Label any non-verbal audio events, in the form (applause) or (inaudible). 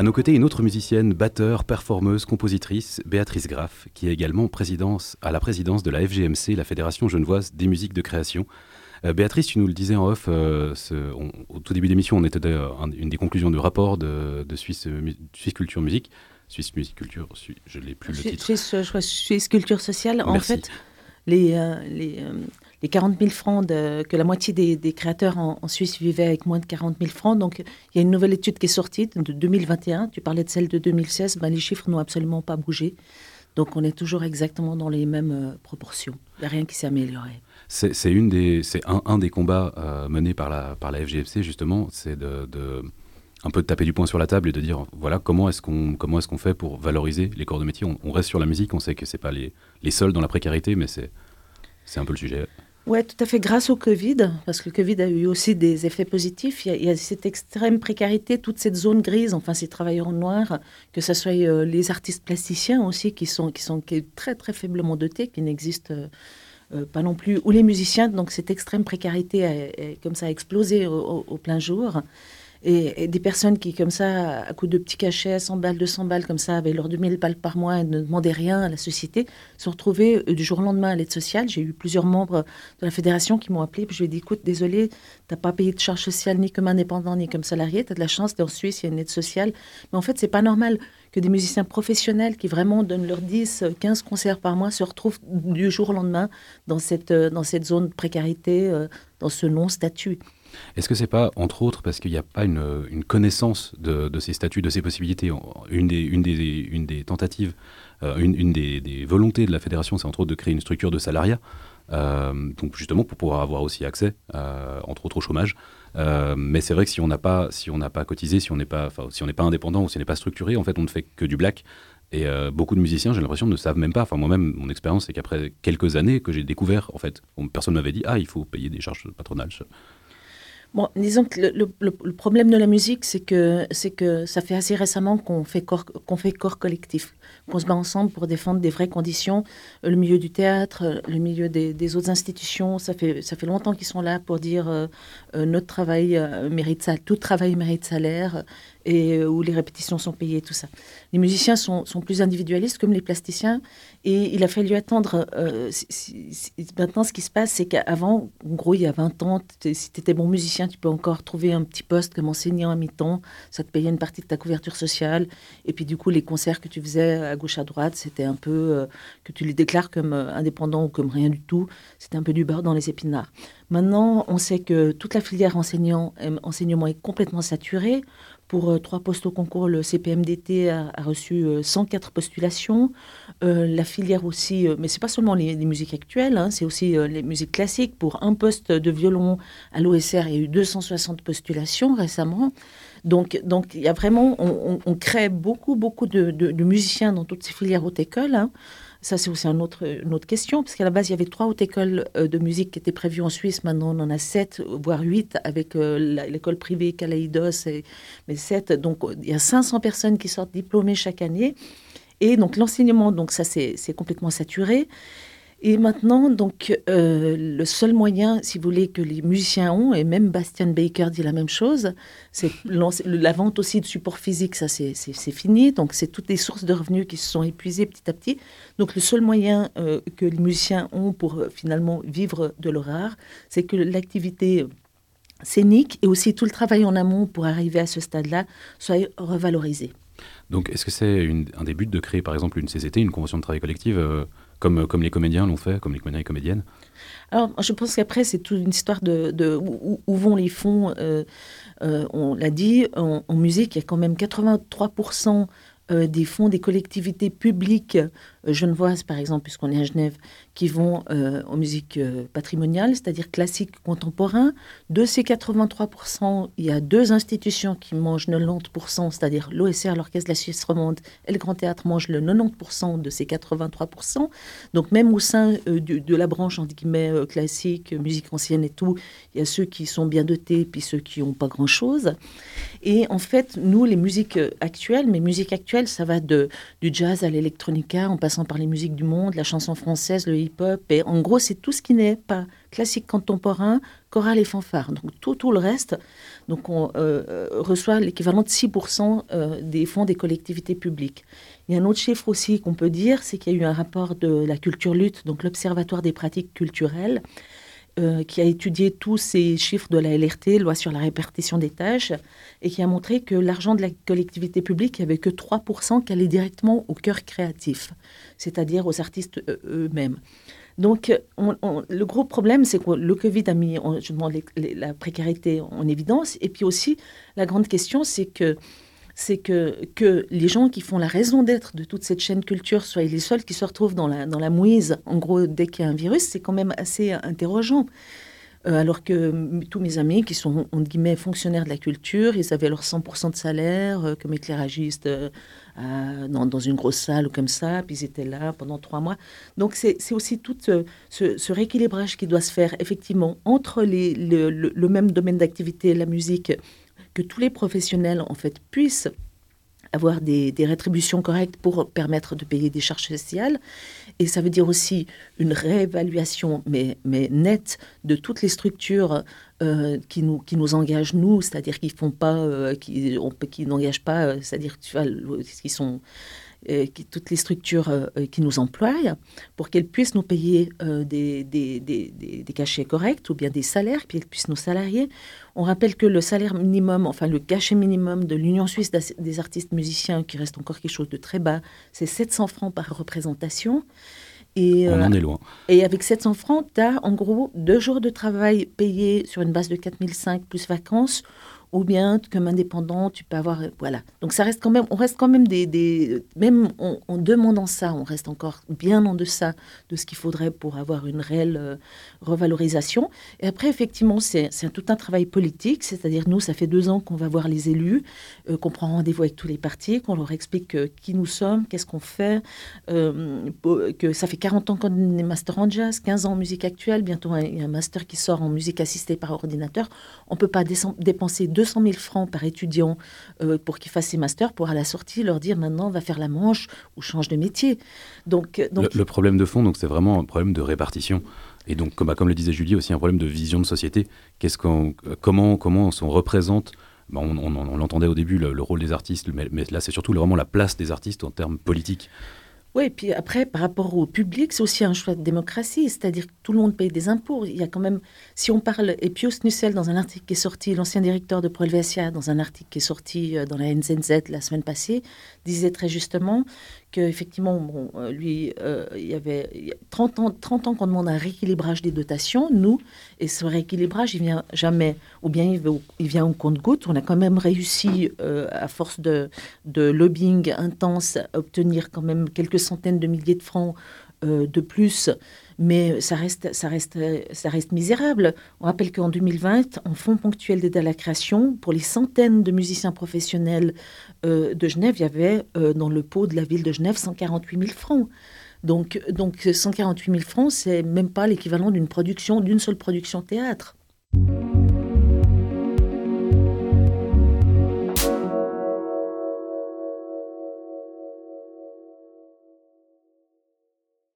À nos côtés, une autre musicienne, batteur, performeuse, compositrice, Béatrice Graff, qui est également présidence, à la présidence de la FGMC, la Fédération genevoise des musiques de création. Euh, Béatrice, tu nous le disais en off, euh, au tout début d'émission, on était une des conclusions du rapport de, Suisse, Culture Musique. Suisse Musique Culture, je l'ai plus le titre. Suisse, Culture Sociale. En fait, les, les, les 40 000 francs, que la moitié des, créateurs en, Suisse vivaient avec moins de 40 000 francs. Donc, il y a une nouvelle étude qui est sortie de 2021. Tu parlais de celle de 2016. Ben, les chiffres n'ont absolument pas bougé. Donc, on est toujours exactement dans les mêmes euh, proportions. Il n'y a rien qui s'est amélioré. C'est un, des combats euh, menés par la, FGFC, justement, c'est de, un peu de taper du poing sur la table et de dire voilà comment est-ce qu'on qu'on fait pour valoriser les corps de métier? On, reste sur la musique on sait que c'est pas les, les seuls dans la précarité mais c'est un peu le sujet oui, tout à fait, grâce au Covid, parce que le Covid a eu aussi des effets positifs. Il y a, cette extrême précarité, toute cette zone grise, enfin ces travailleurs noirs, que ce soit euh, les artistes plasticiens aussi, qui sont, qui sont très très faiblement dotés, qui n'existent euh, pas non plus, ou les musiciens. Donc cette extrême précarité, a, comme ça, a explosé au plein jour. Et, des personnes qui, comme ça, à coup de petits cachets, 100 balles, 200 balles, comme ça, avec leurs 2000 balles par mois et ne demandaient rien à la société, se retrouvaient euh, du jour au lendemain à l'aide sociale. J'ai eu plusieurs membres de la fédération qui m'ont appelé. Puis je lui ai dit écoute, désolé, tu n'as pas payé de charges sociales ni comme indépendant ni comme salarié. Tu as de la chance, tu en Suisse, il y a une aide sociale. Mais en fait, c'est pas normal que des musiciens professionnels qui vraiment donnent leurs 10, 15 concerts par mois se retrouvent du jour au lendemain dans cette, euh, dans cette zone de précarité, euh, dans ce non-statut. Est-ce que c'est pas, entre autres, parce qu'il n'y a pas une, connaissance de, ces statuts, de ces possibilités Une des, tentatives, euh, une, des, volontés de la fédération, c'est entre autres de créer une structure de salariat, euh, donc justement pour pouvoir avoir aussi accès, euh, entre autres, au chômage. mais c'est vrai que si on n'a pas, cotisé, si on n'est pas, indépendant ou si on n'est pas structuré, en fait, on ne fait que du black. Et beaucoup de musiciens, j'ai l'impression, ne savent même pas. Enfin, moi-même, mon expérience, c'est qu'après quelques années que j'ai découvert, en fait, personne m'avait dit, ah, il faut payer des charges patronales. Bon, disons que le, problème de la musique, c'est que, c'est que ça fait assez récemment qu'on fait qu'on fait corps collectif, qu'on se bat ensemble pour défendre des vraies conditions. Le milieu du théâtre, le milieu des, autres institutions, ça fait, ça fait longtemps qu'ils sont là pour dire euh, euh, notre travail euh, mérite ça, tout travail mérite salaire et euh, où les répétitions sont payées, tout ça. Les musiciens sont, sont, plus individualistes comme les plasticiens et il a fallu attendre. Maintenant, ce qui se passe, c'est qu'avant, en gros, il y a 20 ans, si tu étais bon musicien, tu peux encore trouver un petit poste comme enseignant à mi-temps, ça te payait une partie de ta couverture sociale et puis du coup, les concerts que tu faisais à gauche, à droite, c'était un peu euh, que tu les déclares comme indépendants ou comme rien du tout, c'était un peu du beurre dans les épinards. Maintenant, on sait que toute la filière enseignant, enseignement est complètement saturée. Pour euh, trois postes au concours, le CPMDT a, reçu 104 euh, postulations. Euh, la filière aussi, mais c'est pas seulement les, musiques actuelles, hein, c'est aussi les musiques classiques. Pour un poste de violon à l'OSR, il y a eu 260 postulations récemment. Donc, donc il y a vraiment, on, crée beaucoup, beaucoup de, musiciens dans toutes ces filières haute école. Hein. Ça, c'est aussi une autre question, parce qu'à la base, il y avait trois hautes écoles euh, de musique qui étaient prévues en Suisse. Maintenant, on en a sept, voire huit, avec euh, l'école privée Kalaïdos, et, mais sept. Donc, il y a 500 personnes qui sortent diplômées chaque année. Et donc, l'enseignement, donc ça, c'est complètement saturé. Et maintenant, donc, euh, le seul moyen, si vous voulez, que les musiciens ont, et même Bastian Baker dit la même chose, c'est (laughs) la vente aussi de support physique, ça c'est fini. Donc, c'est toutes les sources de revenus qui se sont épuisées petit à petit. Donc, le seul moyen euh, que les musiciens ont pour euh, finalement vivre de leur art, c'est que l'activité scénique et aussi tout le travail en amont pour arriver à ce stade-là soit revalorisé. Donc, est-ce que c'est un des buts de créer, par exemple, une CCT, une convention de travail collective comme, comme les comédiens l'ont fait, comme les comédiens et comédiennes Alors, je pense qu'après, c'est toute une histoire de, de où, vont les fonds. Euh, euh, on l'a dit, en, en, musique, il y a quand même 83% euh, des fonds des collectivités publiques euh, genevoises, par exemple, puisqu'on est à Genève, qui vont euh, en musique patrimoniale, c'est-à-dire classique contemporain. De ces 83%, il y a deux institutions qui mangent 90%, c'est-à-dire l'OSR, l'Orchestre de la Suisse romande, et le Grand Théâtre mangent le 90% de ces 83%. Donc même au sein de la branche, entre guillemets, classique, musique ancienne et tout, il y a ceux qui sont bien dotés, puis ceux qui n'ont pas grand-chose. Et en fait, nous, les musiques actuelles, mes musiques ça va de, du jazz à l'électronica, en passant par les musiques du monde, la chanson française, le hip-hop. Et en gros, c'est tout ce qui n'est pas classique contemporain, chorale et fanfare. Donc tout, tout le reste, donc on euh, reçoit l'équivalent de 6% des fonds des collectivités publiques. Il y a un autre chiffre aussi qu'on peut dire, c'est qu'il y a eu un rapport de la culture lutte, donc l'Observatoire des pratiques culturelles, euh, qui a étudié tous ces chiffres de la LRT, loi sur la répartition des tâches, et qui a montré que l'argent de la collectivité publique, il n'y avait que 3% qui allait directement au cœur créatif, c'est-à-dire aux artistes euh, eux-mêmes. Donc, le gros problème, c'est que le Covid a mis je demande, la précarité en évidence. Et puis aussi, la grande question, c'est que c'est que, que les gens qui font la raison d'être de toute cette chaîne culture soient les seuls qui se retrouvent dans la, dans la mouise, en gros, dès qu'il y a un virus, c'est quand même assez interrogeant. Euh, alors que tous mes amis qui sont, entre guillemets, fonctionnaires de la culture, ils avaient leur 100% de salaire euh, comme éclairagistes euh, dans, dans, une grosse salle ou comme ça, puis ils étaient là pendant trois mois. Donc c'est aussi tout ce, rééquilibrage qui doit se faire, effectivement, entre les, le, le même domaine d'activité, la musique, que tous les professionnels en fait puissent avoir des, rétributions correctes pour permettre de payer des charges sociales. Et ça veut dire aussi une réévaluation, mais, mais nette, de toutes les structures euh, qui, nous, qui nous engagent, nous, c'est-à-dire qui font pas, euh, qui, qui n'engagent pas, euh, c'est-à-dire qui sont euh, toutes les structures euh, euh, qui nous emploient pour qu'elles puissent nous payer des, des, des, des, cachets corrects ou bien des salaires, puis qu'elles puissent nous salarier. On rappelle que le salaire minimum, enfin le cachet minimum de l'Union suisse des artistes musiciens, qui reste encore quelque chose de très bas, c'est 700 francs par représentation. Et, On en est loin. Et avec 700 francs, tu as en gros deux jours de travail payés sur une base de 4005 plus vacances ou bien comme indépendant, tu peux avoir, voilà. Donc ça reste quand même, on reste quand même des, des même en, demandant ça, on reste encore bien en deçà de ce qu'il faudrait pour avoir une réelle euh, revalorisation. Et après, effectivement, c'est tout un travail politique, c'est-à-dire nous, ça fait deux ans qu'on va voir les élus, euh, qu'on prend rendez-vous avec tous les partis, qu'on leur explique euh, qui nous sommes, qu'est-ce qu'on fait, que ça fait 40 ans qu'on est master en jazz, 15 ans en musique actuelle, bientôt il y a un master qui sort en musique assistée par ordinateur. On peut pas dépenser 200 000 francs par étudiant euh, pour qu'ils fassent ses masters, pour à la sortie leur dire maintenant va faire la manche ou change de métier. Donc, euh. Le, problème de fond, donc c'est vraiment un problème de répartition. Et donc, comme, bah, comme le disait Julie, aussi un problème de vision de société. Qu'est-ce qu'on, comment, comment on représente? Bah, on, on, l'entendait au début, le, rôle des artistes, mais, mais là c'est surtout vraiment la place des artistes en termes politiques. Oui, et puis après, par rapport au public, c'est aussi un choix de démocratie, c'est-à-dire que tout le monde paye des impôts. Il y a quand même, si on parle, et Pius Nussel, dans un article qui est sorti, l'ancien directeur de Prolvesia, dans un article qui est sorti euh, dans la NZZ la semaine passée, disait très justement qu'effectivement, bon, euh, lui, euh, il y avait 30 ans, 30 ans qu'on demande un rééquilibrage des dotations, nous, et ce rééquilibrage, il vient jamais, ou bien il, vient au compte-goutte. On a quand même réussi, à force de, de, lobbying intense, à obtenir quand même quelques centaines de milliers de francs de plus mais ça reste, ça reste, ça reste misérable. On rappelle qu'en 2020, en fonds ponctuel d'aide à la création, pour les centaines de musiciens professionnels euh, de Genève, il y avait euh, dans le pot de la ville de Genève 148 000 francs. Donc, donc 148 000 francs, c'est même pas l'équivalent d'une production, d'une seule production théâtre.